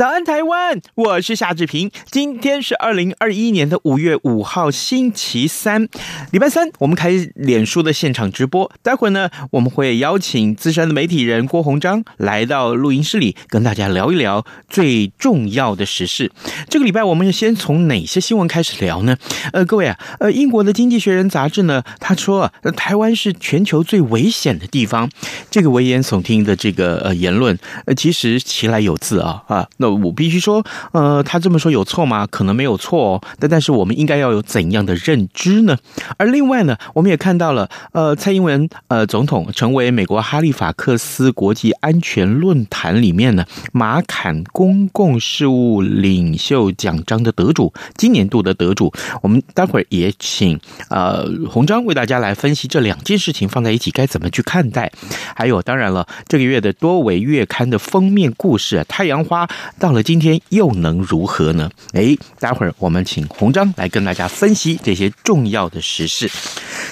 早安，台湾！我是夏志平。今天是二零二一年的五月五号，星期三，礼拜三，我们开脸书的现场直播。待会呢，我们会邀请资深的媒体人郭鸿章来到录音室里，跟大家聊一聊最重要的时事。这个礼拜，我们先从哪些新闻开始聊呢？呃，各位啊，呃，英国的《经济学人》杂志呢，他说，呃，台湾是全球最危险的地方。这个危言耸听的这个呃言论，呃，其实其来有自啊啊，那。我必须说，呃，他这么说有错吗？可能没有错哦，但但是我们应该要有怎样的认知呢？而另外呢，我们也看到了，呃，蔡英文呃总统成为美国哈利法克斯国际安全论坛里面呢马坎公共事务领袖奖章的得主，今年度的得主。我们待会儿也请呃鸿章为大家来分析这两件事情放在一起该怎么去看待。还有，当然了，这个月的多维月刊的封面故事，太阳花。到了今天又能如何呢？哎，待会儿我们请鸿章来跟大家分析这些重要的时事。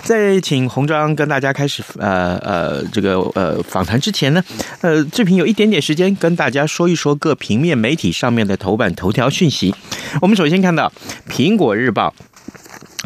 在请鸿章跟大家开始呃呃这个呃访谈之前呢，呃志平有一点点时间跟大家说一说各平面媒体上面的头版头条讯息。我们首先看到《苹果日报》。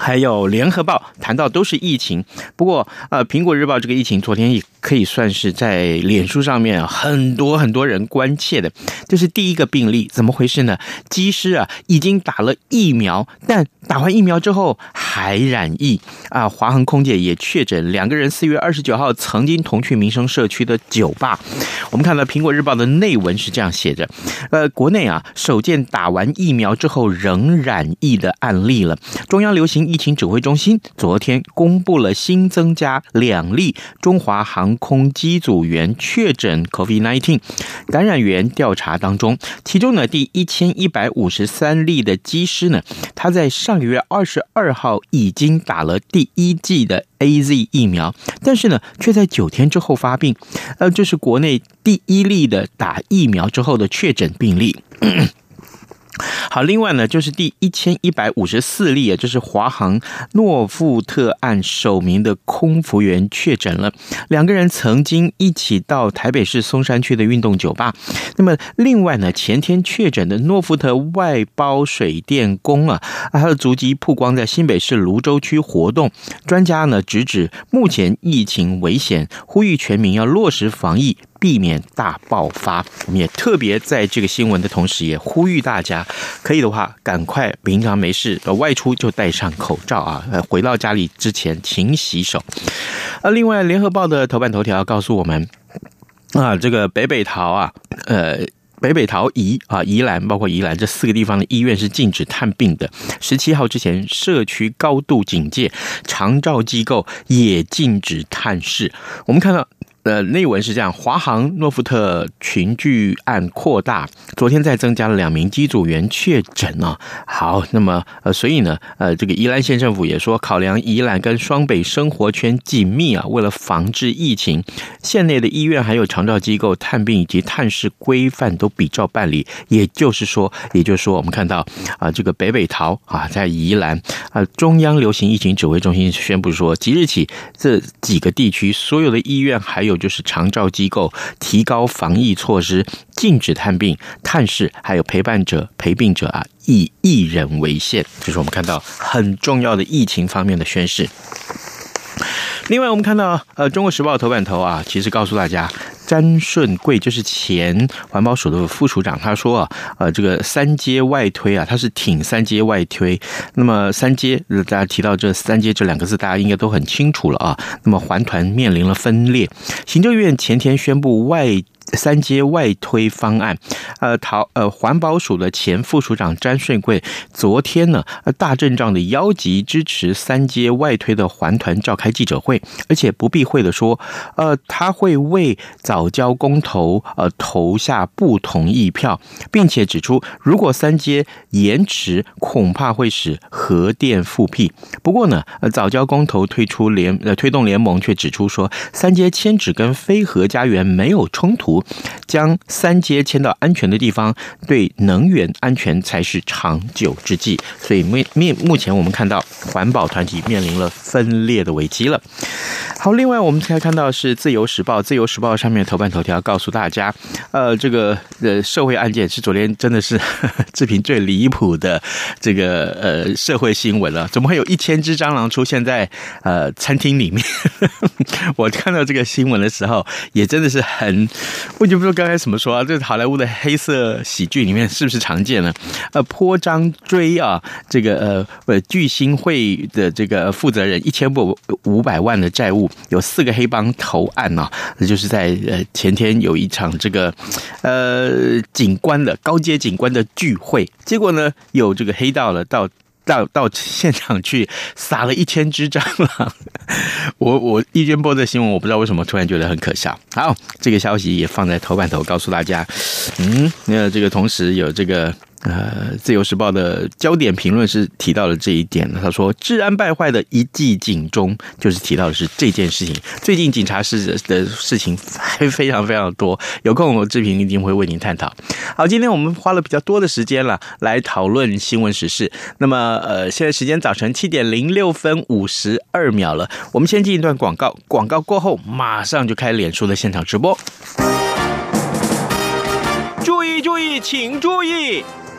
还有联合报谈到都是疫情，不过呃，苹果日报这个疫情昨天也可以算是在脸书上面很多很多人关切的，这是第一个病例，怎么回事呢？机师啊已经打了疫苗，但打完疫苗之后还染疫啊！华航空姐也确诊，两个人四月二十九号曾经同去民生社区的酒吧。我们看到苹果日报的内文是这样写着：呃，国内啊首见打完疫苗之后仍染疫的案例了，中央流行。疫情指挥中心昨天公布了新增加两例中华航空机组员确诊 COVID-19 感染源调查当中，其中呢第一千一百五十三例的机师呢，他在上个月二十二号已经打了第一剂的 AZ 疫苗，但是呢却在九天之后发病，呃，这是国内第一例的打疫苗之后的确诊病例。好，另外呢，就是第一千一百五十四例，也就是华航诺富特案首名的空服员确诊了。两个人曾经一起到台北市松山区的运动酒吧。那么，另外呢，前天确诊的诺富特外包水电工啊，他的足迹曝光在新北市芦洲区活动。专家呢，直指目前疫情危险，呼吁全民要落实防疫。避免大爆发，我们也特别在这个新闻的同时，也呼吁大家，可以的话，赶快平常没事外出就戴上口罩啊！回到家里之前，勤洗手。啊，另外，《联合报》的头版头条告诉我们，啊，这个北北桃啊，呃，北北桃宜啊，宜兰包括宜兰这四个地方的医院是禁止探病的。十七号之前，社区高度警戒，长照机构也禁止探视。我们看到。呃，内文是这样：华航诺富特群聚案扩大，昨天再增加了两名机组员确诊啊。好，那么呃，所以呢，呃，这个宜兰县政府也说，考量宜兰跟双北生活圈紧密啊，为了防治疫情，县内的医院还有长照机构探病以及探视规范都比照办理。也就是说，也就是说，我们看到啊，这个北北桃啊，在宜兰啊，中央流行疫情指挥中心宣布说，即日起这几个地区所有的医院还有就是长照机构提高防疫措施，禁止探病、探视，还有陪伴者、陪病者啊，以一人为限。就是我们看到很重要的疫情方面的宣示。另外，我们看到呃，《中国时报》头版头啊，其实告诉大家。詹顺贵就是前环保署的副署长，他说啊，呃，这个三阶外推啊，他是挺三阶外推。那么三阶，大家提到这三阶这两个字，大家应该都很清楚了啊。那么环团面临了分裂，行政院前天宣布外。三阶外推方案。呃，桃呃环保署的前副署长詹顺贵昨天呢，大阵仗的邀集支持三阶外推的环团召开记者会，而且不避讳的说，呃，他会为藻礁公投呃投下不同意票，并且指出，如果三阶延迟，恐怕会使核电复辟。不过呢，呃，藻礁公投推出联呃推动联盟却指出说，三阶迁址跟非核家园没有冲突，将三阶迁到安全的地方，对能源安全才是长久之计。所以目目目前我们看到环保团体面临了分裂的危机了。好，另外我们才看到是自由时报，自由时报上面头版头条告诉大家，呃，这个呃社会案件是昨天真的是 志平最离谱的这个呃社会新闻了，怎么会有一千只蟑螂出现在呃餐厅里面？我看到这个新闻的时候，也真的是很，我就不知道刚才怎么说啊，这是好莱坞的黑色喜剧里面是不是常见呢？呃，泼张追啊，这个呃呃聚星会的这个负责人一千不五百万的债务，有四个黑帮投案啊，那就是在呃前天有一场这个呃警官的高阶警官的聚会，结果呢有这个黑道了到。到到现场去撒了一千只蟑螂，我我一边播的新闻，我不知道为什么突然觉得很可笑。好，这个消息也放在头版头，告诉大家，嗯，那这个同时有这个。呃，《自由时报》的焦点评论是提到了这一点。他说，治安败坏的一记警钟，就是提到的是这件事情。最近警察事的事情还非常非常多，有空我志平一定会为您探讨。好，今天我们花了比较多的时间了，来讨论新闻时事。那么，呃，现在时间早晨七点零六分五十二秒了，我们先进一段广告，广告过后马上就开脸书的现场直播。注意注意，请注意！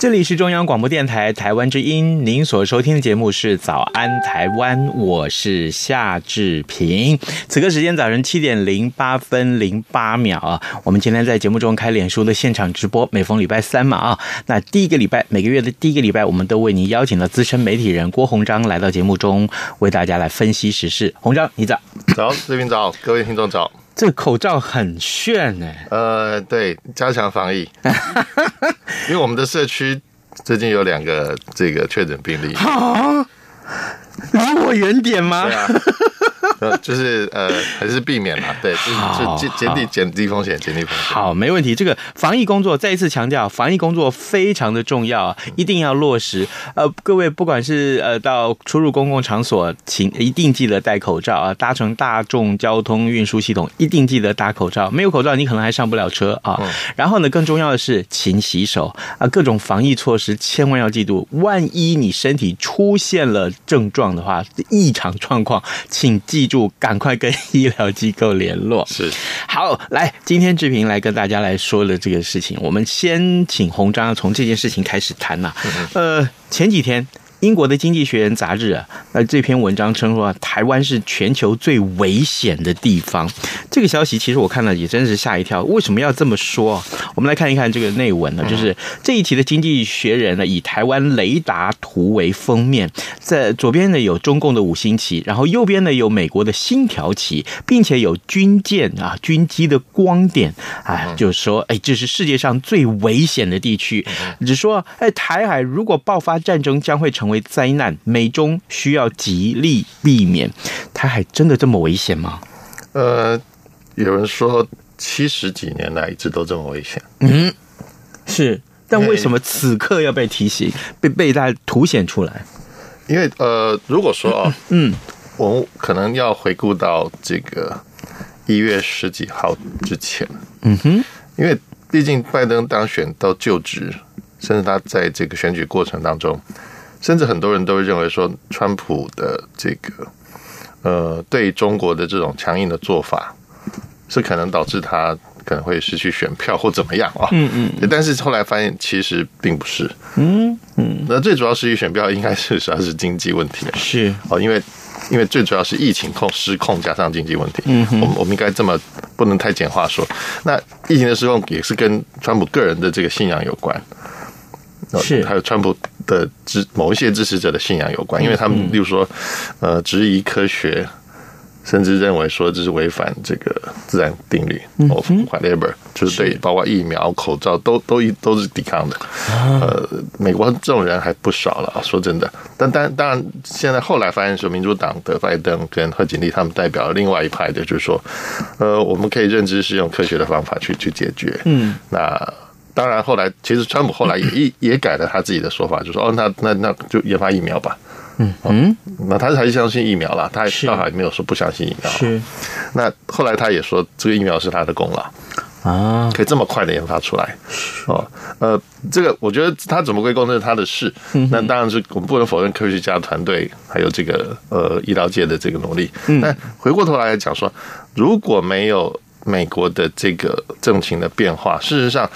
这里是中央广播电台台湾之音，您所收听的节目是《早安台湾》，我是夏志平。此刻时间早晨七点零八分零八秒啊，我们今天在节目中开脸书的现场直播，每逢礼拜三嘛啊，那第一个礼拜，每个月的第一个礼拜，我们都为您邀请了资深媒体人郭鸿章来到节目中，为大家来分析时事。鸿章，你早，早，志平早，各位听众早。这个口罩很炫哎，呃，对，加强防疫，因为我们的社区最近有两个这个确诊病例。啊，离我远点吗？对啊。呃，就是呃，还是避免嘛，对，就就减低减低风险，减低风险。好，没问题。这个防疫工作再一次强调，防疫工作非常的重要，一定要落实。呃，各位不管是呃到出入公共场所，请一定记得戴口罩啊。搭乘大众交通运输系统，一定记得戴口罩。没有口罩，你可能还上不了车啊。然后呢，更重要的是勤洗手啊。各种防疫措施千万要记住，万一你身体出现了症状的话，异常状况，请记。住，赶快跟医疗机构联络。是，好，来，今天志平来跟大家来说的这个事情，我们先请鸿章从这件事情开始谈呐。呃，前几天。英国的《经济学人》杂志啊，那这篇文章称说啊，台湾是全球最危险的地方。这个消息其实我看了也真是吓一跳。为什么要这么说？我们来看一看这个内文呢，就是这一期的《经济学人》呢，以台湾雷达图为封面，在左边呢有中共的五星旗，然后右边呢有美国的星条旗，并且有军舰啊、军机的光点啊，就是说，哎，这是世界上最危险的地区。只说，哎，台海如果爆发战争，将会成。为灾难，美中需要极力避免。台海真的这么危险吗？呃，有人说七十几年来一直都这么危险。嗯，是但为什么此刻要被提醒，被被大家凸显出来？因为呃，如果说啊，嗯，我们可能要回顾到这个一月十几号之前，嗯哼，因为毕竟拜登当选到就职，甚至他在这个选举过程当中，甚至很多人都会认为说，川普的这个呃对中国的这种强硬的做法，是可能导致他。可能会失去选票或怎么样啊？嗯嗯。但是后来发现其实并不是。嗯嗯。那最主要失去选票应该是主要是经济问题。是哦，因为因为最主要是疫情控失控加上经济问题。嗯哼。我们我们应该这么不能太简化说。那疫情的失控也是跟川普个人的这个信仰有关。是。还有川普的支某一些支持者的信仰有关，因为他们例如说呃质疑科学。甚至认为说这是违反这个自然定律，of whatever，就是对，包括疫苗、口罩都都都是抵抗的。呃，美国这种人还不少了，说真的。但当然，当然，现在后来发现说，民主党的拜登跟贺锦丽他们代表另外一派的，就是说，呃，我们可以认知是用科学的方法去去解决。嗯，那当然，后来其实川普后来也也改了他自己的说法，就说哦，那那那就研发疫苗吧。嗯嗯，那他还是相信疫苗啦，他倒还没有说不相信疫苗。是，那后来他也说，这个疫苗是他的功劳啊，可以这么快的研发出来。哦，呃，这个我觉得他怎么归功那是他的事。那当然是我们不能否认科学家团队还有这个呃医疗界的这个努力。但回过头来讲说，如果没有美国的这个政情的变化，事实上。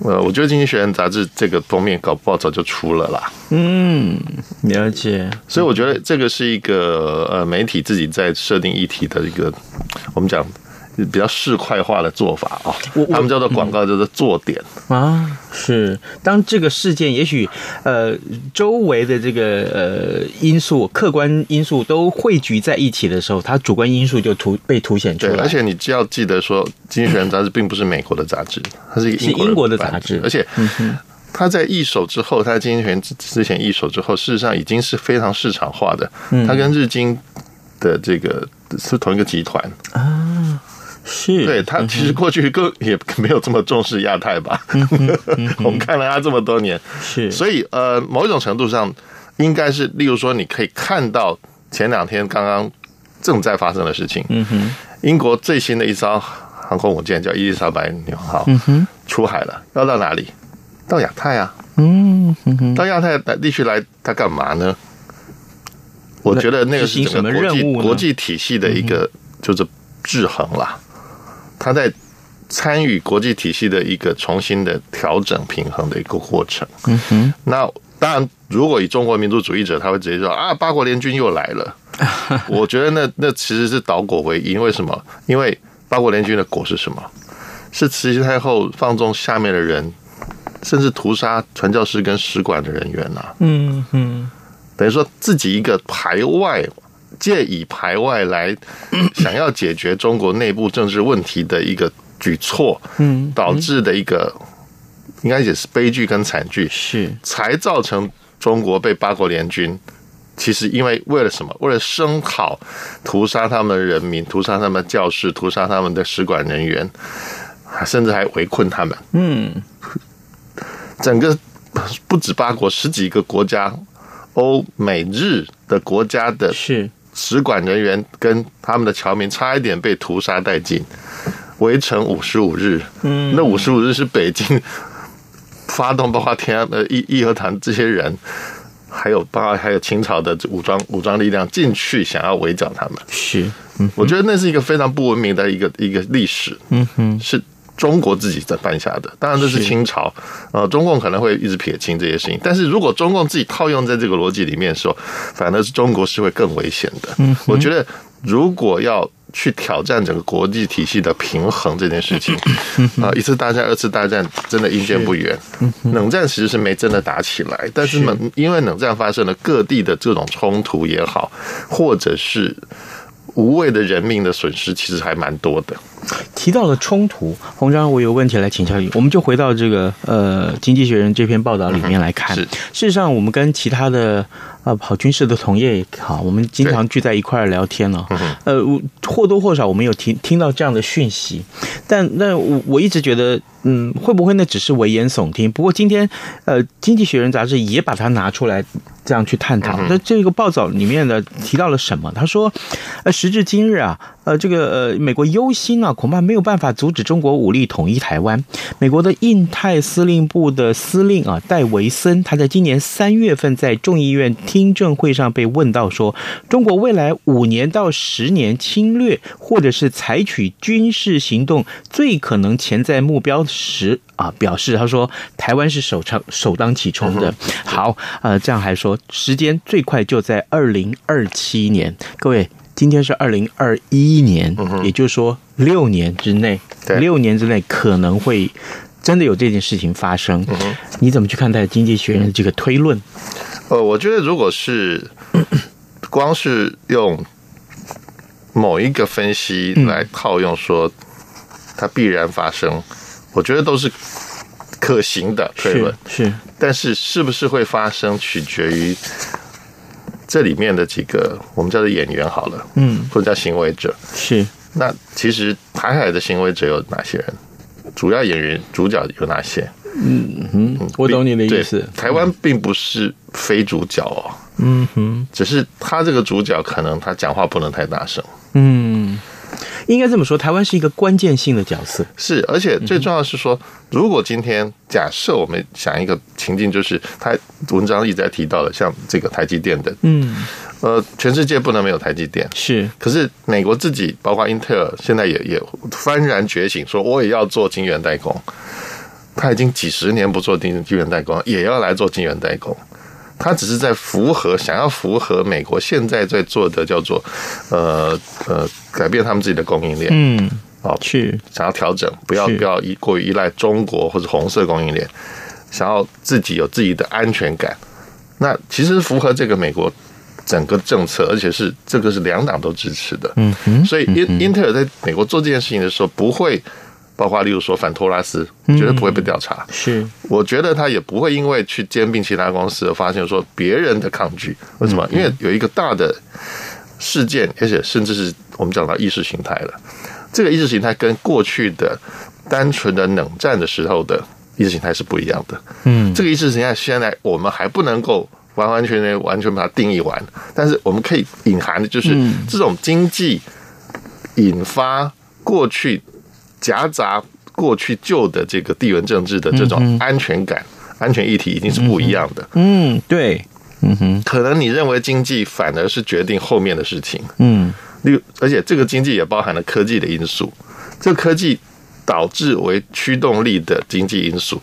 呃，我觉得《经济学人》杂志这个封面搞不好早就出了啦。嗯，了解。所以我觉得这个是一个呃媒体自己在设定议题的一个，我们讲。比较市侩化的做法啊，他们叫做广告，叫做做点啊。是，当这个事件也许呃周围的这个呃因素、客观因素都汇聚在一起的时候，它主观因素就凸被凸显出来。而且你只要记得说，《经济学人》杂志并不是美国的杂志，它是一个是英国的杂志，而且它在易手之后，它在《经济学人》之前易手之后，事实上已经是非常市场化的。它跟日经的这个是同一个集团啊。是，对他其实过去更也没有这么重视亚太吧？我们看了他这么多年，是，所以呃，某一种程度上，应该是，例如说，你可以看到前两天刚刚正在发生的事情。嗯哼，英国最新的一艘航空母舰叫伊丽莎白女王号，嗯哼，出海了，要到哪里？到亚太啊。嗯哼，到亚太地区来，他干嘛呢？我觉得那个是整个国际国际体系的一个就是制衡啦。他在参与国际体系的一个重新的调整平衡的一个过程。嗯哼，那当然，如果以中国民族主义者，他会直接说啊，八国联军又来了。我觉得那那其实是倒果为因。为什么？因为八国联军的果是什么？是慈禧太后放纵下面的人，甚至屠杀传教士跟使馆的人员呐、啊。嗯哼，等于说自己一个排外。借以排外来 想要解决中国内部政治问题的一个举措，嗯，导致的一个应该也是悲剧跟惨剧，是才造成中国被八国联军。其实因为为了什么？为了声讨屠杀他们的人民，屠杀他们的教士，屠杀他们的使馆人员，甚至还围困他们。嗯，整个不止八国，十几个国家，欧美日的国家的是。使馆人员跟他们的侨民差一点被屠杀殆尽，围城五十五日。嗯，那五十五日是北京 发动，包括天安呃义义和团这些人，还有包括还有清朝的武装武装力量进去想要围剿他们。是，我觉得那是一个非常不文明的一个一个历史。嗯哼，是。中国自己在犯下的，当然这是清朝，呃，中共可能会一直撇清这些事情。但是如果中共自己套用在这个逻辑里面的时候，反而是中国是会更危险的。嗯，我觉得如果要去挑战整个国际体系的平衡这件事情，啊，一次大战、二次大战真的因见不远。冷战其实是没真的打起来，但是冷因为冷战发生了各地的这种冲突也好，或者是。无谓的人命的损失其实还蛮多的。提到了冲突，洪章，我有问题来请教你。我们就回到这个呃《经济学人》这篇报道里面来看。嗯、事实上，我们跟其他的呃跑军事的同业也好，我们经常聚在一块儿聊天了、哦。呃，或多或少我们有听听到这样的讯息，但那我我一直觉得嗯，会不会那只是危言耸听？不过今天，呃，《经济学人》杂志也把它拿出来这样去探讨。那这个报道里面呢提到了什么？他说，呃，时至今日啊，呃，这个呃，美国忧心啊，恐怕没有办法阻止中国武力统一台湾。美国的印太司令部的司令啊，戴维森，他在今年三月份在众议院听证会上被问到说，中国未来五年到十年侵略或者是采取军事行动，最可能潜在目标时啊，表示他说台湾是首当首当其冲的。好，呃，这样还说时间最快就在二零二七年。各位，今天是二零二一年，也就是说六年之内，六年之内可能会真的有这件事情发生。你怎么去看待《经济学人》的这个推论？呃，我觉得如果是 光是用某一个分析来套用说它必然发生。我觉得都是可行的推论，是，但是是不是会发生，取决于这里面的几个我们叫做演员好了，嗯，或者叫行为者。是，那其实台海的行为者有哪些人？主要演员、主角有哪些？嗯哼，我懂你的意思。台湾并不是非主角哦，嗯哼，只是他这个主角可能他讲话不能太大声，嗯。应该这么说，台湾是一个关键性的角色。是，而且最重要的是说，如果今天假设我们想一个情境，就是他文章一直在提到的，像这个台积电的，嗯，呃，全世界不能没有台积电。是，可是美国自己，包括英特尔，现在也也幡然觉醒，说我也要做晶圆代工。他已经几十年不做晶晶圆代工，也要来做晶圆代工。他只是在符合，想要符合美国现在在做的叫做，呃呃，改变他们自己的供应链，嗯，好，去想要调整，不要不要依过于依赖中国或者红色供应链，想要自己有自己的安全感。那其实符合这个美国整个政策，而且是这个是两党都支持的，嗯哼，所以英英特尔在美国做这件事情的时候不会。包括例如说反托拉斯，绝对不会被调查。是，我觉得他也不会因为去兼并其他公司而发现说别人的抗拒。为什么？因为有一个大的事件，而且甚至是我们讲到意识形态了。这个意识形态跟过去的单纯的冷战的时候的意识形态是不一样的。嗯，这个意识形态现在我们还不能够完完全全完全把它定义完，但是我们可以隐含的就是这种经济引发过去。夹杂过去旧的这个地缘政治的这种安全感、安全议题，已经是不一样的。嗯，对，嗯哼，可能你认为经济反而是决定后面的事情。嗯，例而且这个经济也包含了科技的因素，这个科技导致为驱动力的经济因素，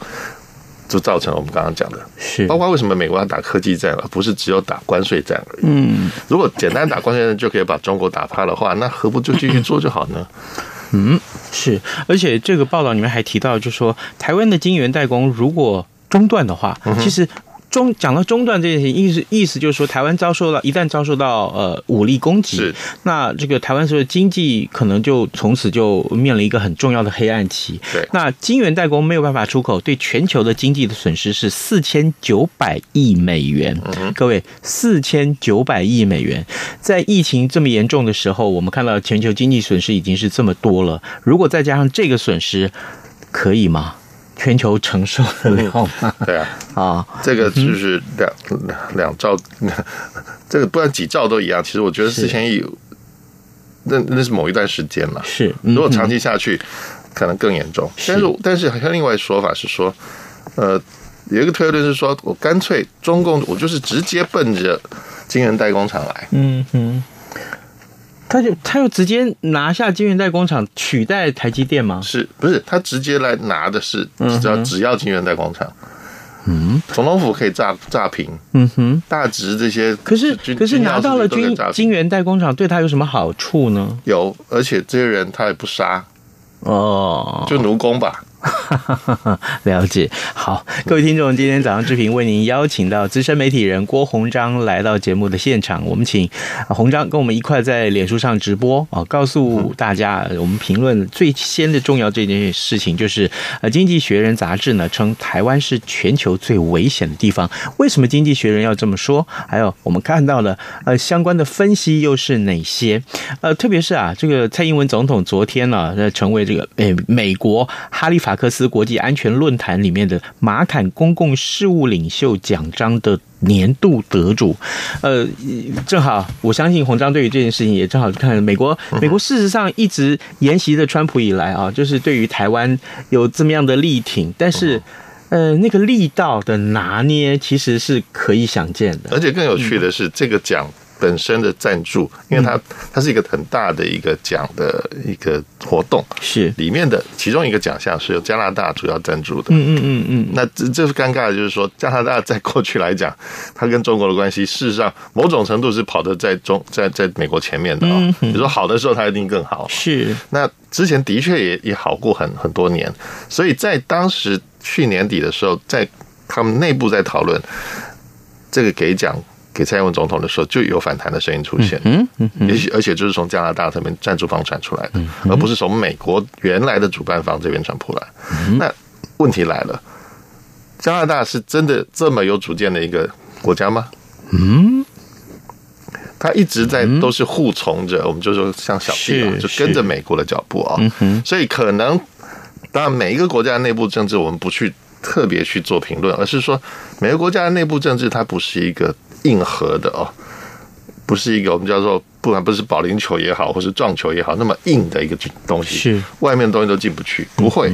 就造成了我们刚刚讲的，是。包括为什么美国要打科技战，而不是只有打关税战而已。嗯，如果简单打关税战就可以把中国打趴的话，那何不就继续做就好呢？嗯，是，而且这个报道里面还提到，就是说台湾的晶圆代工如果中断的话，其实。中讲到中断这件事情，意思意思就是说，台湾遭受到一旦遭受到呃武力攻击，那这个台湾所有经济可能就从此就面临一个很重要的黑暗期。对，那晶圆代工没有办法出口，对全球的经济的损失是四千九百亿美元。嗯，各位，四千九百亿美元，在疫情这么严重的时候，我们看到全球经济损失已经是这么多了，如果再加上这个损失，可以吗？全球承受得了吗？对啊，啊，这个就是两两兆，这个不然几兆都一样。其实我觉得四千亿，那那是某一段时间嘛。是，如果长期下去，可能更严重。但是，但是好像另外说法是说，呃，有一个推论是说，我干脆中共，我就是直接奔着晶圆代工厂来。嗯哼。他就他又直接拿下晶圆代工厂取代台积电吗？是不是他直接来拿的是只要只要晶圆代工厂？嗯，总统府可以炸炸平。嗯哼，大直这些可是可是拿到了军金源代工厂对他有什么好处呢？有，而且这些人他也不杀哦，就奴工吧。了解，好，各位听众，今天早上志平为您邀请到资深媒体人郭鸿章来到节目的现场，我们请鸿章跟我们一块在脸书上直播啊，告诉大家我们评论最先的重要这件事情，就是呃，《经济学人》杂志呢称台湾是全球最危险的地方，为什么《经济学人》要这么说？还有我们看到的呃相关的分析又是哪些？呃，特别是啊，这个蔡英文总统昨天呢，呃，成为这个呃美国哈利法。马克思国际安全论坛里面的马坎公共事务领袖奖章的年度得主。呃，正好我相信鸿章对于这件事情也正好看美国，美国事实上一直沿袭着川普以来啊，就是对于台湾有这么样的力挺，但是。呃，那个力道的拿捏其实是可以想见的，而且更有趣的是，这个奖本身的赞助，因为它它是一个很大的一个奖的一个活动，是里面的其中一个奖项是由加拿大主要赞助的。嗯嗯嗯嗯。那这这是尴尬的，就是说加拿大在过去来讲，它跟中国的关系，事实上某种程度是跑得在中在在美国前面的哦。比如说好的时候，它一定更好。是。那之前的确也也好过很很多年，所以在当时。去年底的时候，在他们内部在讨论这个给奖给蔡英文总统的时候，就有反弹的声音出现。嗯嗯，也许而且就是从加拿大这边赞助方传出来的，而不是从美国原来的主办方这边传出来。那问题来了，加拿大是真的这么有主见的一个国家吗？嗯，他一直在都是护从着，我们就说像小弟啊，就跟着美国的脚步啊。所以可能。当然，每一个国家的内部政治，我们不去特别去做评论，而是说，每个国家的内部政治，它不是一个硬核的哦，不是一个我们叫做不管不是保龄球也好，或是撞球也好，那么硬的一个东西，是外面的东西都进不去，不会。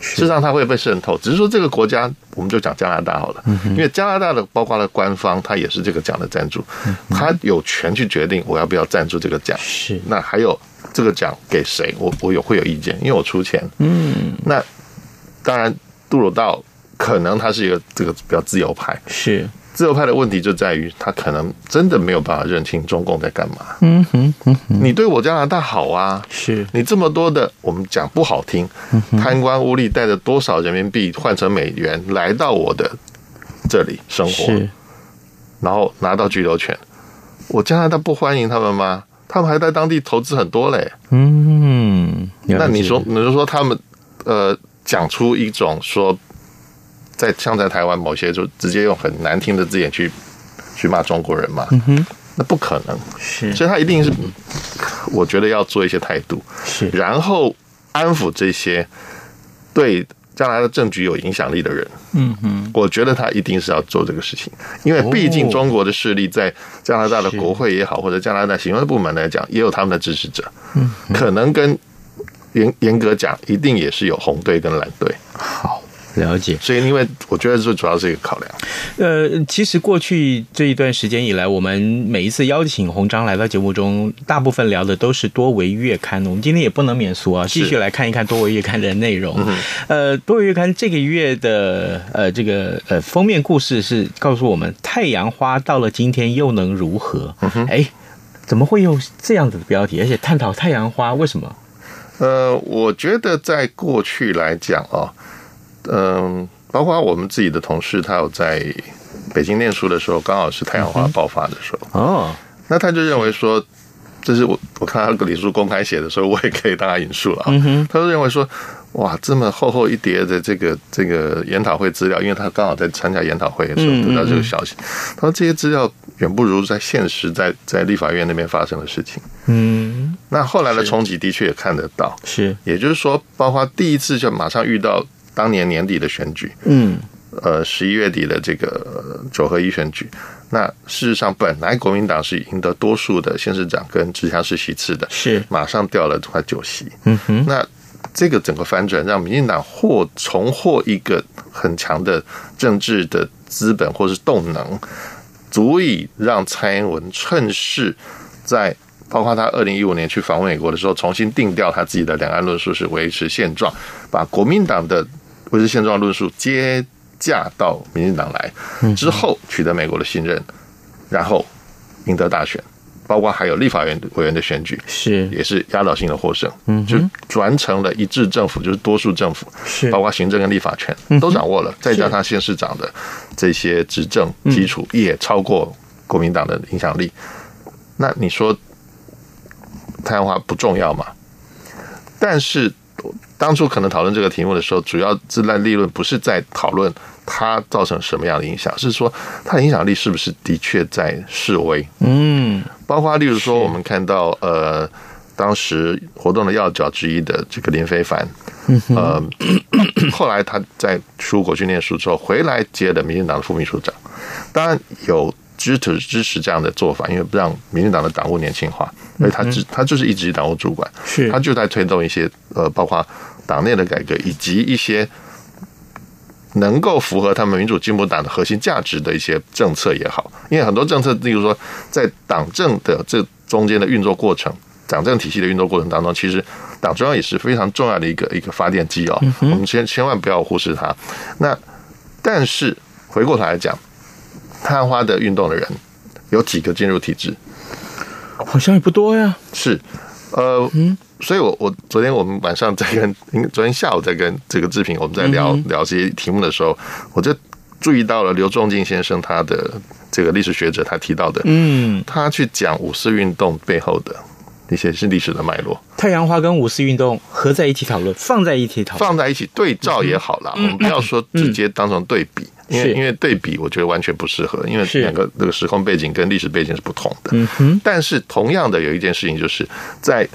事实上，它会被渗透。只是说，这个国家，我们就讲加拿大好了，因为加拿大的包括了官方，它也是这个奖的赞助，它有权去决定我要不要赞助这个奖。是，那还有。这个奖给谁？我我有会有意见，因为我出钱。嗯，那当然，杜鲁道可能他是一个这个比较自由派。是自由派的问题就在于他可能真的没有办法认清中共在干嘛。嗯哼，嗯哼，你对我加拿大好啊？是你这么多的，我们讲不好听，贪官污吏带着多少人民币换成美元来到我的这里生活，然后拿到居留权，我加拿大不欢迎他们吗？他们还在当地投资很多嘞，嗯，那你说，你就说他们，呃，讲出一种说，在像在台湾某些就直接用很难听的字眼去去骂中国人嘛，嗯哼，那不可能，是，所以他一定是，我觉得要做一些态度，是，然后安抚这些对。将来的政局有影响力的人，嗯哼，我觉得他一定是要做这个事情，因为毕竟中国的势力在加拿大的国会也好，或者加拿大行政部门来讲，也有他们的支持者，嗯，可能跟严严格讲，一定也是有红队跟蓝队。好。了解，所以因为我觉得这主要是一个考量。呃，其实过去这一段时间以来，我们每一次邀请鸿章来到节目中，大部分聊的都是多维月刊。我们今天也不能免俗啊，继续来看一看多维月刊的内容。是呃，多维月刊这个月的呃这个呃封面故事是告诉我们，太阳花到了今天又能如何？哎、嗯，怎么会用这样子的标题，而且探讨太阳花为什么？呃，我觉得在过去来讲啊。嗯，包括我们自己的同事，他有在北京念书的时候，刚好是太阳花爆发的时候。哦，那他就认为说，这是我我看他李叔公开写的时候，我也可以当他引述了啊。他就认为说，哇，这么厚厚一叠的这个这个研讨会资料，因为他刚好在参加研讨会的时候得到这个消息。他说这些资料远不如在现实在在立法院那边发生的事情。嗯，那后来的冲击的确也看得到。是，也就是说，包括第一次就马上遇到。当年年底的选举，嗯，呃，十一月底的这个九合一选举，那事实上本来国民党是赢得多数的县市长跟直辖市席次的，是。马上掉了快九席，嗯哼，那这个整个翻转让民进党获重获一个很强的政治的资本或是动能，足以让蔡英文趁势在。包括他二零一五年去访问美国的时候，重新定调他自己的两岸论述是维持现状，把国民党的维持现状论述接驾到民进党来之后，取得美国的信任，然后赢得大选，包括还有立法院委员的选举，是。也是压倒性的获胜，嗯，就转成了一致政府，就是多数政府，是。包括行政跟立法权都掌握了，再加上县市长的这些执政基础也超过国民党的影响力，那你说？太阳花不重要吗？但是当初可能讨论这个题目的时候，主要自然立论不是在讨论它造成什么样的影响，是说它的影响力是不是的确在示威？嗯，包括例如说，我们看到呃当时活动的要角之一的这个林非凡，呃，后来他在出国去念书之后回来接了民进党的副秘书长，当然有支持支持这样的做法，因为不让民进党的党务年轻化，所以他只他就是一级党务主管，是。他就在推动一些呃，包括党内的改革以及一些。能够符合他们民主进步党的核心价值的一些政策也好，因为很多政策，例如说在党政的这中间的运作过程，党政体系的运作过程当中，其实党中央也是非常重要的一个一个发电机哦。我们千千万不要忽视它。那但是回过头来讲，探花的运动的人有几个进入体制？好像也不多呀。是，呃，嗯。所以我，我我昨天我们晚上在跟，昨天下午在跟这个志平我们在聊聊这些题目的时候，我就注意到了刘仲敬先生他的这个历史学者他提到的，嗯，他去讲五四运动背后的一些是历史的脉络。太阳花跟五四运动合在一起讨论，放在一起讨论，放在一起对照也好了。我们不要说直接当成对比，因为因为对比我觉得完全不适合，因为两个这个时空背景跟历史背景是不同的。嗯哼，但是同样的有一件事情就是在。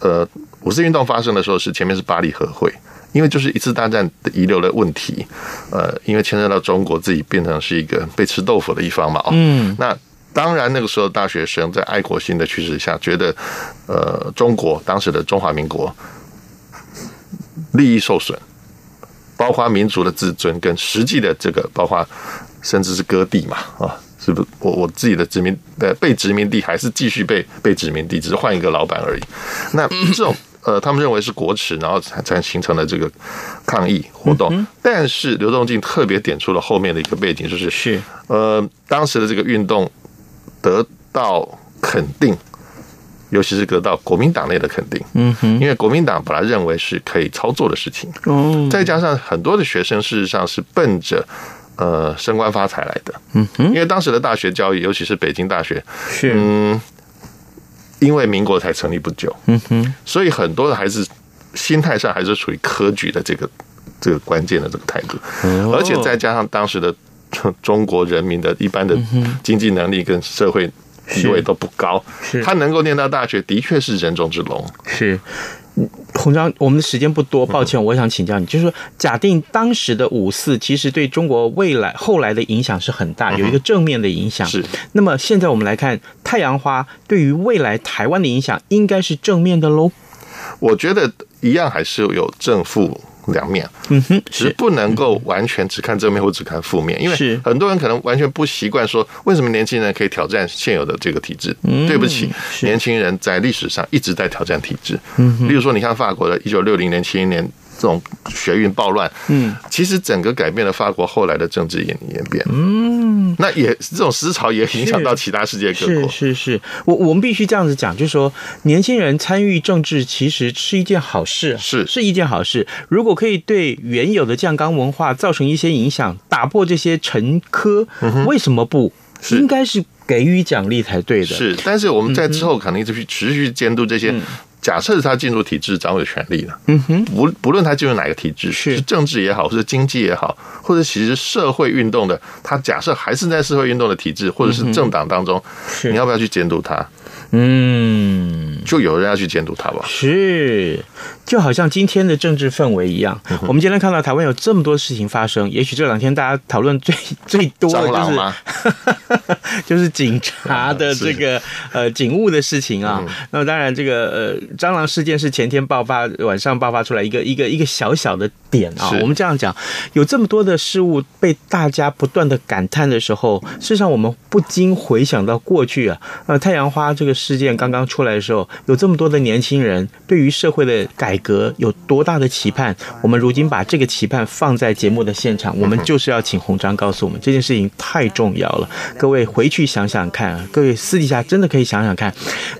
呃，五四运动发生的时候是前面是巴黎和会，因为就是一次大战的遗留的问题，呃，因为牵涉到中国自己变成是一个被吃豆腐的一方嘛，嗯，那当然那个时候大学生在爱国心的驱使下，觉得呃中国当时的中华民国利益受损，包括民族的自尊跟实际的这个，包括甚至是割地嘛，啊。是不是我我自己的殖民的被殖民地还是继续被被殖民地，只是换一个老板而已。那这种呃，他们认为是国耻，然后才才形成了这个抗议活动。但是刘仲敬特别点出了后面的一个背景，就是是呃，当时的这个运动得到肯定，尤其是得到国民党内的肯定。嗯哼，因为国民党本来认为是可以操作的事情。哦，再加上很多的学生事实上是奔着。呃，升官发财来的，嗯哼，因为当时的大学教育，尤其是北京大学，是，嗯，因为民国才成立不久，嗯哼，所以很多的孩子心态上还是处于科举的这个这个关键的这个态度，而且再加上当时的中国人民的一般的经济能力跟社会地位都不高，是，他能够念到大学，的确是人中之龙，是。鸿章，我们的时间不多，抱歉，我想请教你，就是说，假定当时的五四其实对中国未来后来的影响是很大，有一个正面的影响。是。那么现在我们来看太阳花对于未来台湾的影响，应该是正面的喽？我觉得一样还是有正负。两面，嗯哼，是不能够完全只看正面或只看负面，因为很多人可能完全不习惯说，为什么年轻人可以挑战现有的这个体制？对不起，年轻人在历史上一直在挑战体制。嗯，例如说，你看法国的一九六零年、七零年。这种学运暴乱，嗯，其实整个改变了法国后来的政治演演变，嗯，那也这种思潮也影响到其他世界各国，是是是，我我们必须这样子讲，就是说年轻人参与政治其实是一件好事，是。是一件好事。如果可以对原有的酱缸文化造成一些影响，打破这些陈疴，为什么不？应该是给予奖励才对的。是，但是我们在之后肯定就去持续监督这些。假设是他进入体制，掌握权力了。嗯哼，不不论他进入哪个体制，是政治也好，或者经济也好，或者其实社会运动的，他假设还是在社会运动的体制，或者是政党当中，你要不要去监督他？嗯，就有人要去监督他吧？是，就好像今天的政治氛围一样。嗯、我们今天看到台湾有这么多事情发生，也许这两天大家讨论最 最多的就是 就是警察的这个 呃警务的事情啊。嗯、那么当然，这个呃蟑螂事件是前天爆发，晚上爆发出来一个一个一个小小的点啊。我们这样讲，有这么多的事物被大家不断的感叹的时候，事实上我们不禁回想到过去啊，呃太阳花这个。事件刚刚出来的时候，有这么多的年轻人对于社会的改革有多大的期盼？我们如今把这个期盼放在节目的现场，我们就是要请鸿章告诉我们，这件事情太重要了。各位回去想想看，各位私底下真的可以想想看，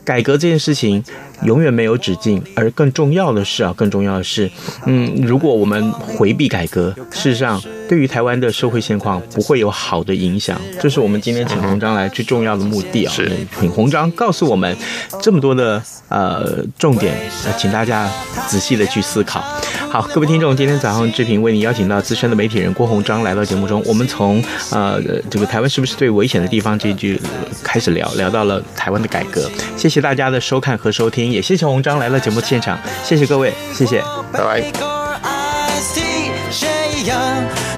改革这件事情永远没有止境，而更重要的是啊，更重要的是，嗯，如果我们回避改革，事实上对于台湾的社会现况不会有好的影响。这是我们今天请洪章来最重要的目的啊！是，请洪章告诉我们这么多的呃重点，呃，请大家仔细的去思考。好，各位听众，今天早上志平为您邀请到资深的媒体人郭洪章来到节目中，我们从呃这个台湾是不是最危险的地方这一句开始聊，聊到了台湾的改革。谢谢大家的收看和收听，也谢谢红章来到节目现场，谢谢各位，谢谢，拜拜。